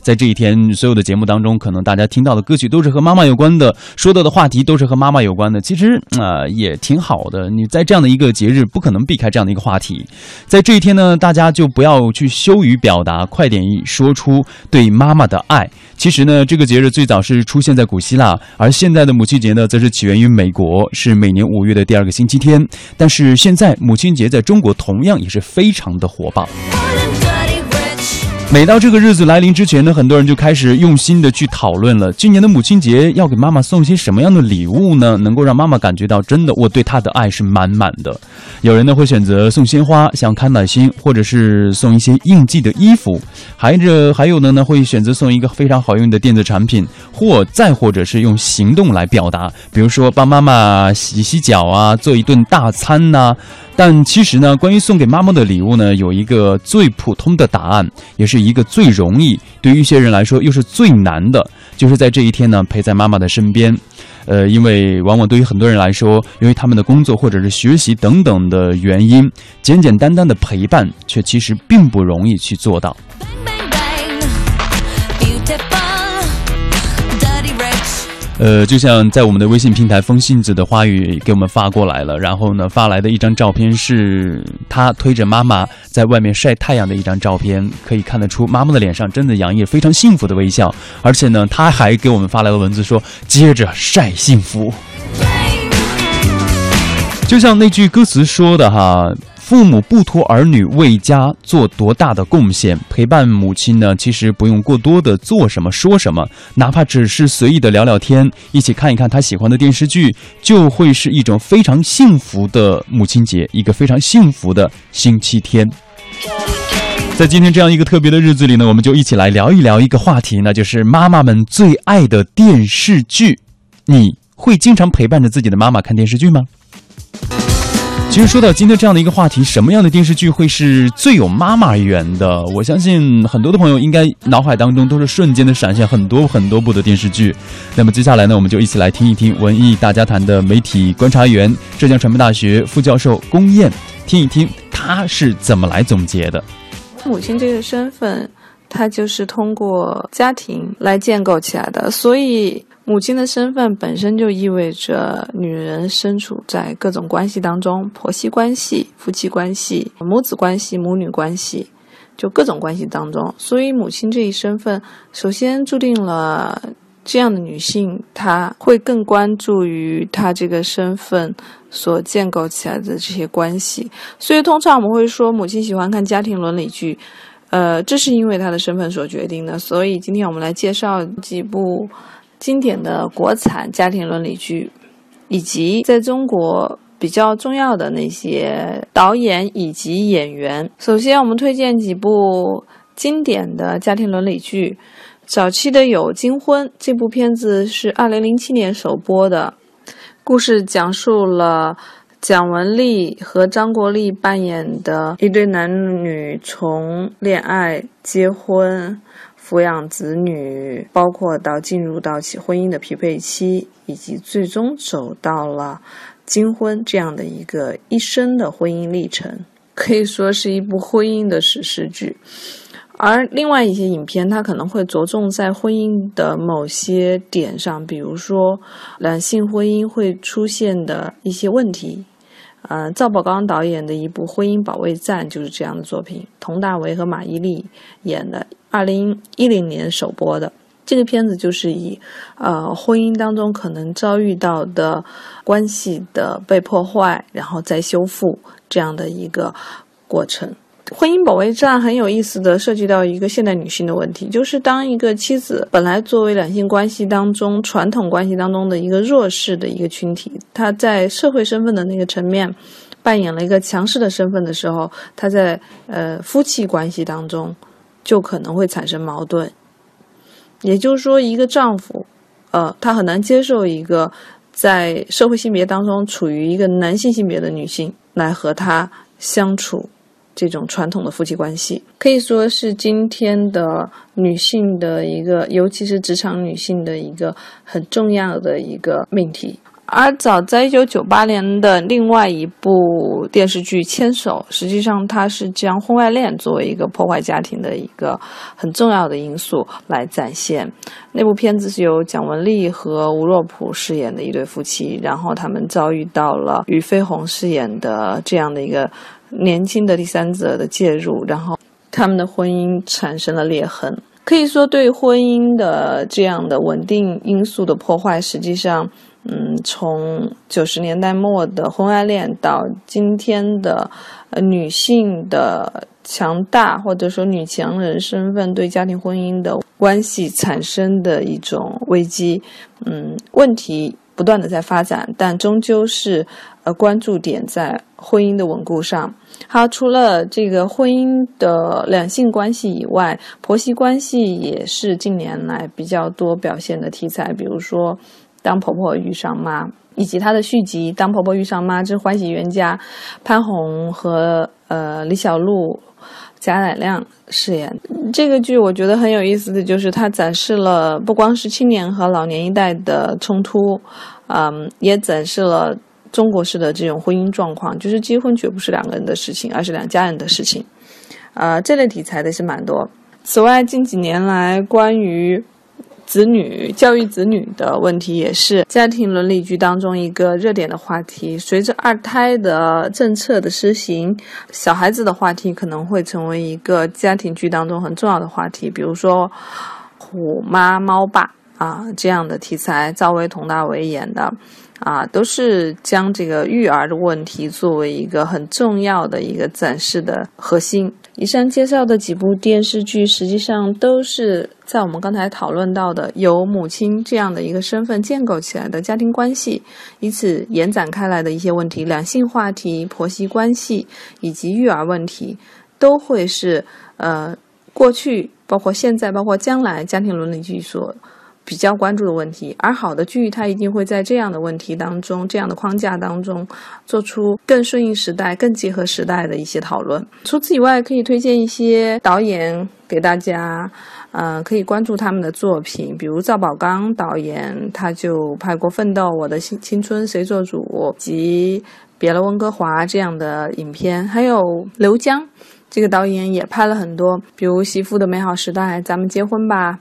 在这一天，所有的节目当中，可能大家听到的歌曲都是和妈妈有关的，说到的话题都是和妈妈有关的。其实啊，也挺好的。你在这样的一个节日，不可能避开这样的一个话题。在这一天呢，大家就不要去羞于表达，快点说出对妈妈的爱。其实呢，这个节日最早是出现在古希腊，而现在的母亲节呢，则是起源于美国，是每年五月的第二个星期天。但是现在母亲节在中国同样也是非常的火爆。每到这个日子来临之前呢，很多人就开始用心的去讨论了。今年的母亲节要给妈妈送些什么样的礼物呢？能够让妈妈感觉到真的我对她的爱是满满的。有人呢会选择送鲜花，像康乃馨，或者是送一些应季的衣服。还着还有呢呢会选择送一个非常好用的电子产品，或再或者是用行动来表达，比如说帮妈妈洗洗脚啊，做一顿大餐呐。但其实呢，关于送给妈妈的礼物呢，有一个最普通的答案，也是一个最容易，对于一些人来说又是最难的，就是在这一天呢，陪在妈妈的身边。呃，因为往往对于很多人来说，由于他们的工作或者是学习等等的原因，简简单单的陪伴，却其实并不容易去做到。呃，就像在我们的微信平台，风信子的花语给我们发过来了。然后呢，发来的一张照片是他推着妈妈在外面晒太阳的一张照片，可以看得出妈妈的脸上真的洋溢非常幸福的微笑。而且呢，他还给我们发来了文字说：“接着晒幸福。”就像那句歌词说的哈。父母不图儿女为家做多大的贡献，陪伴母亲呢，其实不用过多的做什么说什么，哪怕只是随意的聊聊天，一起看一看他喜欢的电视剧，就会是一种非常幸福的母亲节，一个非常幸福的星期天。在今天这样一个特别的日子里呢，我们就一起来聊一聊一个话题，那就是妈妈们最爱的电视剧。你会经常陪伴着自己的妈妈看电视剧吗？其实说到今天这样的一个话题，什么样的电视剧会是最有妈妈缘的？我相信很多的朋友应该脑海当中都是瞬间的闪现很多很多部的电视剧。那么接下来呢，我们就一起来听一听文艺大家谈的媒体观察员、浙江传媒大学副教授龚燕，听一听他是怎么来总结的。母亲这个身份，她就是通过家庭来建构起来的，所以。母亲的身份本身就意味着女人身处在各种关系当中，婆媳关系、夫妻关系、母子关系、母女关系，就各种关系当中。所以，母亲这一身份，首先注定了这样的女性，她会更关注于她这个身份所建构起来的这些关系。所以，通常我们会说，母亲喜欢看家庭伦理剧，呃，这是因为她的身份所决定的。所以，今天我们来介绍几部。经典的国产家庭伦理剧，以及在中国比较重要的那些导演以及演员。首先，我们推荐几部经典的家庭伦理剧。早期的有《金婚》这部片子是二零零七年首播的，故事讲述了蒋雯丽和张国立扮演的一对男女从恋爱、结婚。抚养子女，包括到进入到起婚姻的匹配期，以及最终走到了金婚这样的一个一生的婚姻历程，可以说是一部婚姻的史诗剧。而另外一些影片，它可能会着重在婚姻的某些点上，比如说两性婚姻会出现的一些问题。呃，赵宝刚导演的一部《婚姻保卫战》就是这样的作品，佟大为和马伊琍演的。二零一零年首播的这个片子，就是以呃婚姻当中可能遭遇到的关系的被破坏，然后再修复这样的一个过程。婚姻保卫战很有意思的，涉及到一个现代女性的问题，就是当一个妻子本来作为两性关系当中传统关系当中的一个弱势的一个群体，她在社会身份的那个层面扮演了一个强势的身份的时候，她在呃夫妻关系当中。就可能会产生矛盾，也就是说，一个丈夫，呃，他很难接受一个在社会性别当中处于一个男性性别的女性来和他相处这种传统的夫妻关系，可以说是今天的女性的一个，尤其是职场女性的一个很重要的一个命题。而早在一九九八年的另外一部电视剧《牵手》，实际上它是将婚外恋作为一个破坏家庭的一个很重要的因素来展现。那部片子是由蒋雯丽和吴若甫饰演的一对夫妻，然后他们遭遇到了俞飞鸿饰演的这样的一个年轻的第三者的介入，然后他们的婚姻产生了裂痕。可以说，对婚姻的这样的稳定因素的破坏，实际上。嗯，从九十年代末的婚外恋到今天的呃女性的强大或者说女强人身份对家庭婚姻的关系产生的一种危机，嗯，问题不断的在发展，但终究是呃关注点在婚姻的稳固上。好，除了这个婚姻的两性关系以外，婆媳关系也是近年来比较多表现的题材，比如说。当婆婆遇上妈，以及它的续集《当婆婆遇上妈之欢喜冤家》，潘虹和呃李小璐、贾乃亮饰演这个剧，我觉得很有意思的就是它展示了不光是青年和老年一代的冲突，嗯，也展示了中国式的这种婚姻状况，就是结婚绝不是两个人的事情，而是两家人的事情。呃，这类题材的是蛮多。此外，近几年来关于子女教育子女的问题也是家庭伦理剧当中一个热点的话题。随着二胎的政策的施行，小孩子的话题可能会成为一个家庭剧当中很重要的话题。比如说《虎妈猫爸》啊这样的题材，赵薇、佟大为演的。啊，都是将这个育儿的问题作为一个很重要的一个展示的核心。以上介绍的几部电视剧，实际上都是在我们刚才讨论到的由母亲这样的一个身份建构起来的家庭关系，以此延展开来的一些问题，两性话题、婆媳关系以及育儿问题，都会是呃过去、包括现在、包括将来家庭伦理剧所。比较关注的问题，而好的剧它一定会在这样的问题当中、这样的框架当中，做出更顺应时代、更结合时代的一些讨论。除此以外，可以推荐一些导演给大家，嗯，可以关注他们的作品，比如赵宝刚导演，他就拍过《奋斗》《我的青青春谁做主》及《别了温哥华》这样的影片，还有刘江这个导演也拍了很多，比如《媳妇的美好时代》《咱们结婚吧》。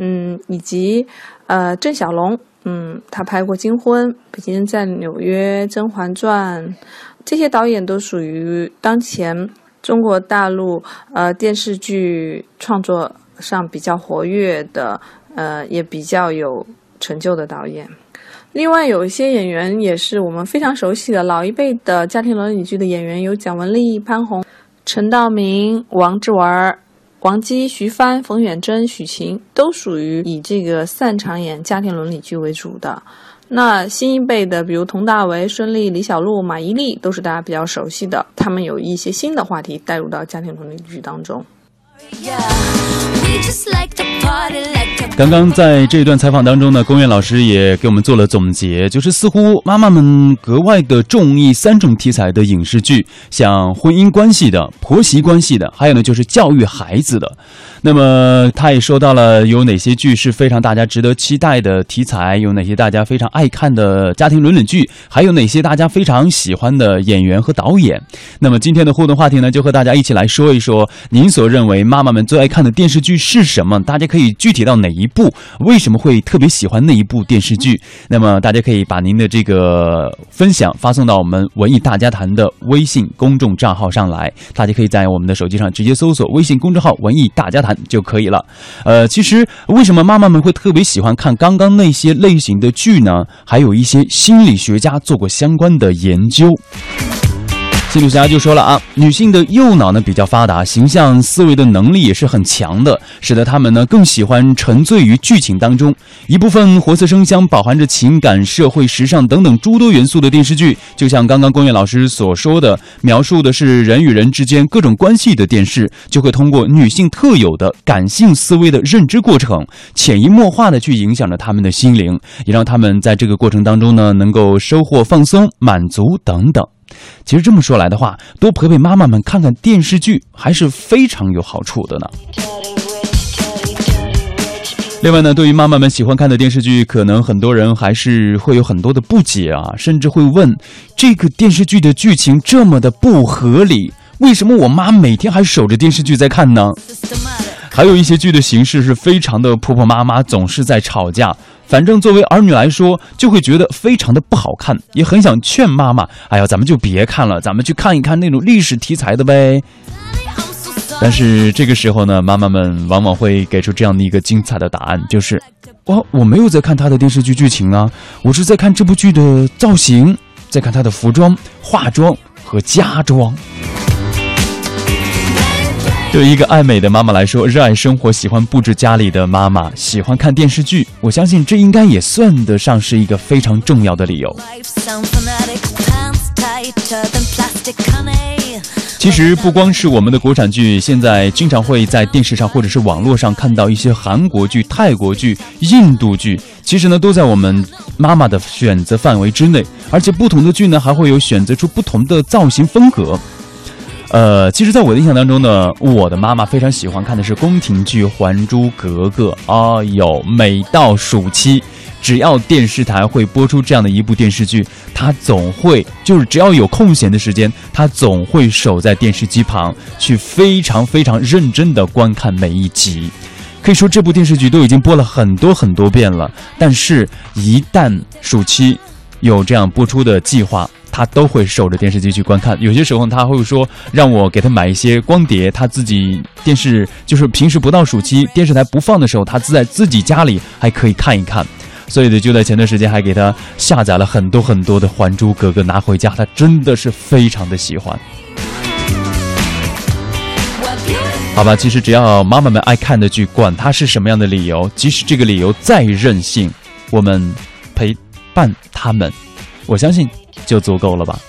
嗯，以及，呃，郑晓龙，嗯，他拍过《金婚》《北京在纽约》《甄嬛传》，这些导演都属于当前中国大陆呃电视剧创作上比较活跃的，呃，也比较有成就的导演。另外，有一些演员也是我们非常熟悉的老一辈的家庭伦理剧的演员，有蒋雯丽、潘虹、陈道明、王志文。王姬、徐帆、冯远征、许晴都属于以这个擅长演家庭伦理剧为主的。那新一辈的，比如佟大为、孙俪、李小璐、马伊琍，都是大家比较熟悉的。他们有一些新的话题带入到家庭伦理剧当中。刚刚在这一段采访当中呢，龚源老师也给我们做了总结，就是似乎妈妈们格外的中意三种题材的影视剧，像婚姻关系的、婆媳关系的，还有呢就是教育孩子的。那么他也说到了有哪些剧是非常大家值得期待的题材，有哪些大家非常爱看的家庭伦理剧，还有哪些大家非常喜欢的演员和导演。那么今天的互动话题呢，就和大家一起来说一说您所认为妈妈们最爱看的电视剧是什么？大家可以具体到哪一部？为什么会特别喜欢那一部电视剧？那么大家可以把您的这个分享发送到我们文艺大家谈的微信公众账号上来。大家可以在我们的手机上直接搜索微信公众号“文艺大家谈”。就可以了。呃，其实为什么妈妈们会特别喜欢看刚刚那些类型的剧呢？还有一些心理学家做过相关的研究。心理学家就说了啊，女性的右脑呢比较发达，形象思维的能力也是很强的，使得她们呢更喜欢沉醉于剧情当中。一部分活色生香、饱含着情感、社会、时尚等等诸多元素的电视剧，就像刚刚龚月老师所说的，描述的是人与人之间各种关系的电视，就会通过女性特有的感性思维的认知过程，潜移默化的去影响着他们的心灵，也让他们在这个过程当中呢能够收获放松、满足等等。其实这么说来的话，多陪陪妈妈们看看电视剧，还是非常有好处的呢。另外呢，对于妈妈们喜欢看的电视剧，可能很多人还是会有很多的不解啊，甚至会问：这个电视剧的剧情这么的不合理，为什么我妈每天还守着电视剧在看呢？还有一些剧的形式是非常的婆婆妈妈，总是在吵架。反正作为儿女来说，就会觉得非常的不好看，也很想劝妈妈：哎呀，咱们就别看了，咱们去看一看那种历史题材的呗。但是这个时候呢，妈妈们往往会给出这样的一个精彩的答案，就是我我没有在看他的电视剧剧情啊，我是在看这部剧的造型，在看他的服装、化妆和家装。对于一个爱美的妈妈来说，热爱生活、喜欢布置家里的妈妈，喜欢看电视剧，我相信这应该也算得上是一个非常重要的理由。其实不光是我们的国产剧，现在经常会在电视上或者是网络上看到一些韩国剧、泰国剧、印度剧，其实呢都在我们妈妈的选择范围之内，而且不同的剧呢还会有选择出不同的造型风格。呃，其实，在我的印象当中呢，我的妈妈非常喜欢看的是宫廷剧《还珠格格》。哎呦，每到暑期。只要电视台会播出这样的一部电视剧，他总会就是只要有空闲的时间，他总会守在电视机旁，去非常非常认真的观看每一集。可以说这部电视剧都已经播了很多很多遍了，但是，一旦暑期有这样播出的计划，他都会守着电视机去观看。有些时候他会说让我给他买一些光碟，他自己电视就是平时不到暑期电视台不放的时候，他自在自己家里还可以看一看。所以呢，就在前段时间还给他下载了很多很多的《还珠格格》拿回家，他真的是非常的喜欢。好吧，其实只要妈妈们爱看的剧，管它是什么样的理由，即使这个理由再任性，我们陪伴他们，我相信就足够了吧。